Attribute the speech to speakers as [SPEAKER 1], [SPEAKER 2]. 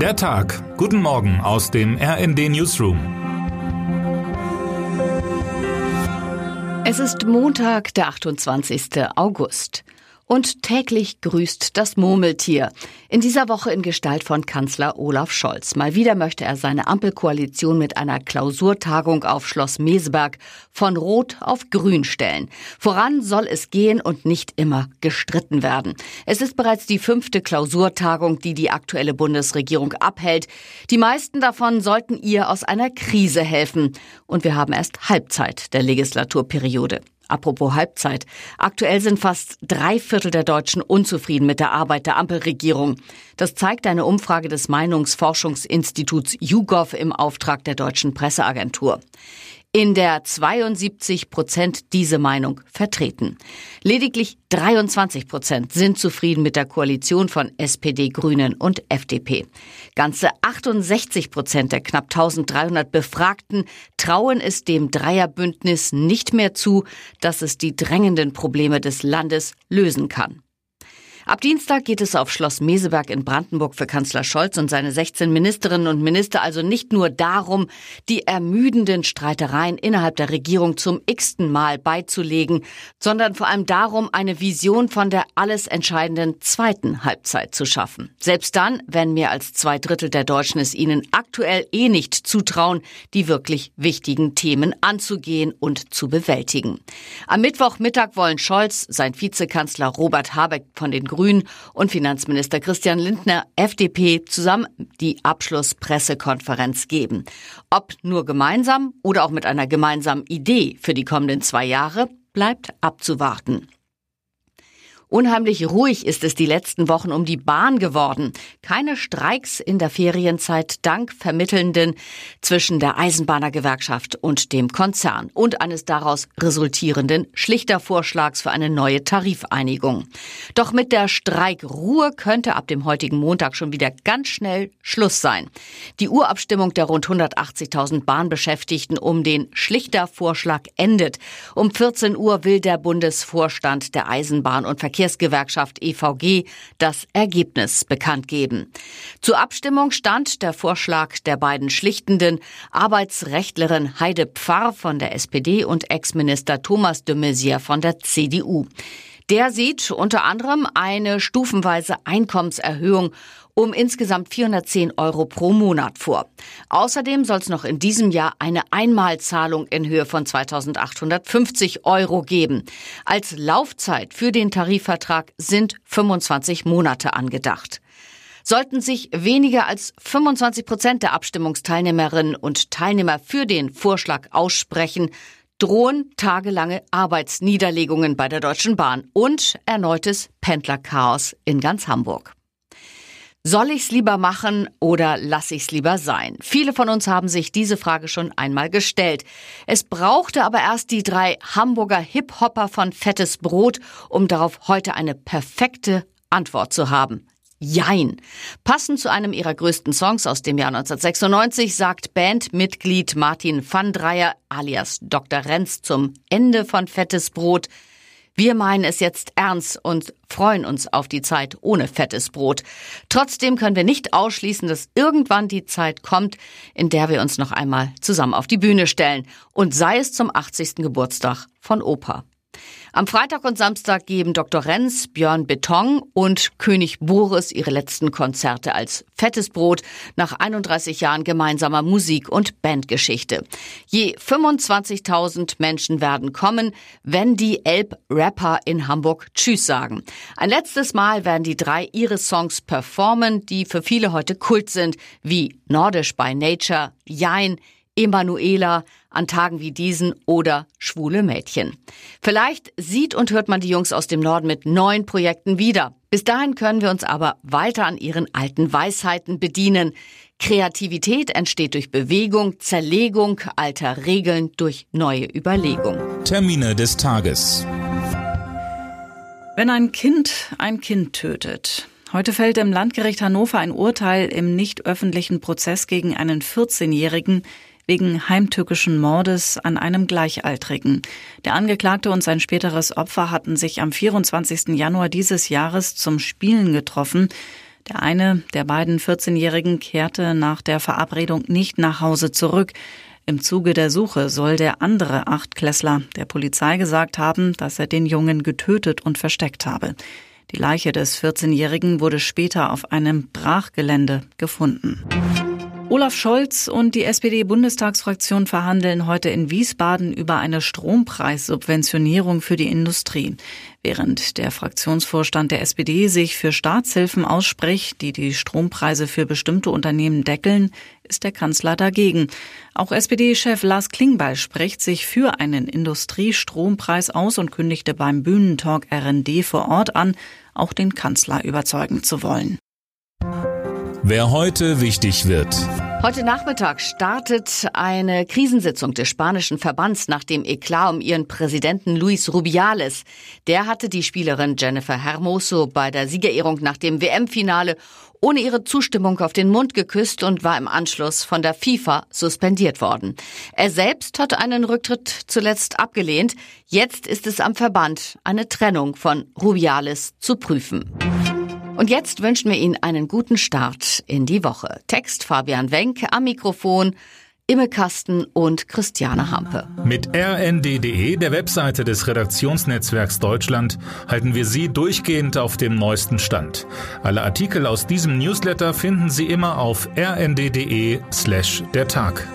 [SPEAKER 1] Der Tag. Guten Morgen aus dem RND Newsroom.
[SPEAKER 2] Es ist Montag, der 28. August. Und täglich grüßt das Murmeltier. In dieser Woche in Gestalt von Kanzler Olaf Scholz. Mal wieder möchte er seine Ampelkoalition mit einer Klausurtagung auf Schloss Meseberg von Rot auf Grün stellen. Voran soll es gehen und nicht immer gestritten werden. Es ist bereits die fünfte Klausurtagung, die die aktuelle Bundesregierung abhält. Die meisten davon sollten ihr aus einer Krise helfen. Und wir haben erst Halbzeit der Legislaturperiode. Apropos Halbzeit. Aktuell sind fast drei Viertel der Deutschen unzufrieden mit der Arbeit der Ampelregierung. Das zeigt eine Umfrage des Meinungsforschungsinstituts YouGov im Auftrag der deutschen Presseagentur in der 72 Prozent diese Meinung vertreten. Lediglich 23 Prozent sind zufrieden mit der Koalition von SPD, Grünen und FDP. Ganze 68 Prozent der knapp 1300 Befragten trauen es dem Dreierbündnis nicht mehr zu, dass es die drängenden Probleme des Landes lösen kann. Ab Dienstag geht es auf Schloss Meseberg in Brandenburg für Kanzler Scholz und seine 16 Ministerinnen und Minister also nicht nur darum, die ermüdenden Streitereien innerhalb der Regierung zum x-ten Mal beizulegen, sondern vor allem darum, eine Vision von der alles entscheidenden zweiten Halbzeit zu schaffen. Selbst dann, wenn mehr als zwei Drittel der Deutschen es ihnen aktuell eh nicht zutrauen, die wirklich wichtigen Themen anzugehen und zu bewältigen. Am Mittwochmittag wollen Scholz, sein Vizekanzler Robert Habeck von den Grünen und Finanzminister Christian Lindner, FDP, zusammen die Abschlusspressekonferenz geben. Ob nur gemeinsam oder auch mit einer gemeinsamen Idee für die kommenden zwei Jahre, bleibt abzuwarten. Unheimlich ruhig ist es die letzten Wochen um die Bahn geworden. Keine Streiks in der Ferienzeit dank Vermittelnden zwischen der Eisenbahnergewerkschaft und dem Konzern und eines daraus resultierenden schlichter Vorschlags für eine neue Tarifeinigung. Doch mit der Streikruhe könnte ab dem heutigen Montag schon wieder ganz schnell Schluss sein. Die Urabstimmung der rund 180.000 Bahnbeschäftigten um den schlichter Vorschlag endet. Um 14 Uhr will der Bundesvorstand der Eisenbahn und Verkehr Verkehrsgewerkschaft EVG das Ergebnis bekannt geben. Zur Abstimmung stand der Vorschlag der beiden schlichtenden Arbeitsrechtlerin Heide Pfarr von der SPD und Ex-Minister Thomas de Maizière von der CDU. Der sieht unter anderem eine stufenweise Einkommenserhöhung um insgesamt 410 Euro pro Monat vor. Außerdem soll es noch in diesem Jahr eine Einmalzahlung in Höhe von 2850 Euro geben. Als Laufzeit für den Tarifvertrag sind 25 Monate angedacht. Sollten sich weniger als 25 Prozent der Abstimmungsteilnehmerinnen und Teilnehmer für den Vorschlag aussprechen, drohen tagelange Arbeitsniederlegungen bei der Deutschen Bahn und erneutes Pendlerchaos in ganz Hamburg. Soll ich's lieber machen oder lass ich's lieber sein? Viele von uns haben sich diese Frage schon einmal gestellt. Es brauchte aber erst die drei Hamburger Hip-Hopper von Fettes Brot, um darauf heute eine perfekte Antwort zu haben. Jein. Passend zu einem ihrer größten Songs aus dem Jahr 1996 sagt Bandmitglied Martin van Dreyer alias Dr. Renz zum Ende von Fettes Brot, wir meinen es jetzt ernst und freuen uns auf die Zeit ohne fettes Brot. Trotzdem können wir nicht ausschließen, dass irgendwann die Zeit kommt, in der wir uns noch einmal zusammen auf die Bühne stellen. Und sei es zum 80. Geburtstag von Opa. Am Freitag und Samstag geben Dr. Renz, Björn Beton und König Boris ihre letzten Konzerte als fettes Brot nach 31 Jahren gemeinsamer Musik- und Bandgeschichte. Je 25.000 Menschen werden kommen, wenn die Elb-Rapper in Hamburg Tschüss sagen. Ein letztes Mal werden die drei ihre Songs performen, die für viele heute Kult sind, wie Nordisch by Nature, Jein, Emanuela an Tagen wie diesen oder schwule Mädchen. Vielleicht sieht und hört man die Jungs aus dem Norden mit neuen Projekten wieder. Bis dahin können wir uns aber weiter an ihren alten Weisheiten bedienen. Kreativität entsteht durch Bewegung, Zerlegung alter Regeln durch neue Überlegung.
[SPEAKER 1] Termine des Tages.
[SPEAKER 3] Wenn ein Kind ein Kind tötet. Heute fällt im Landgericht Hannover ein Urteil im nicht öffentlichen Prozess gegen einen 14-Jährigen, wegen heimtückischen Mordes an einem Gleichaltrigen. Der Angeklagte und sein späteres Opfer hatten sich am 24. Januar dieses Jahres zum Spielen getroffen. Der eine der beiden 14-Jährigen kehrte nach der Verabredung nicht nach Hause zurück. Im Zuge der Suche soll der andere Achtklässler der Polizei gesagt haben, dass er den Jungen getötet und versteckt habe. Die Leiche des 14-Jährigen wurde später auf einem Brachgelände gefunden. Olaf Scholz und die SPD-Bundestagsfraktion verhandeln heute in Wiesbaden über eine Strompreissubventionierung für die Industrie. Während der Fraktionsvorstand der SPD sich für Staatshilfen ausspricht, die die Strompreise für bestimmte Unternehmen deckeln, ist der Kanzler dagegen. Auch SPD-Chef Lars Klingbeil spricht sich für einen Industriestrompreis aus und kündigte beim Bühnentalk RND vor Ort an, auch den Kanzler überzeugen zu wollen.
[SPEAKER 1] Wer heute wichtig wird.
[SPEAKER 2] Heute Nachmittag startet eine Krisensitzung des spanischen Verbands nach dem Eklat um ihren Präsidenten Luis Rubiales. Der hatte die Spielerin Jennifer Hermoso bei der Siegerehrung nach dem WM-Finale ohne ihre Zustimmung auf den Mund geküsst und war im Anschluss von der FIFA suspendiert worden. Er selbst hat einen Rücktritt zuletzt abgelehnt. Jetzt ist es am Verband, eine Trennung von Rubiales zu prüfen. Und jetzt wünschen wir Ihnen einen guten Start in die Woche. Text Fabian Wenk am Mikrofon. Imme Kasten und Christiane Hampe.
[SPEAKER 1] Mit rnd.de, der Webseite des Redaktionsnetzwerks Deutschland, halten wir Sie durchgehend auf dem neuesten Stand. Alle Artikel aus diesem Newsletter finden Sie immer auf rnd.de slash der Tag.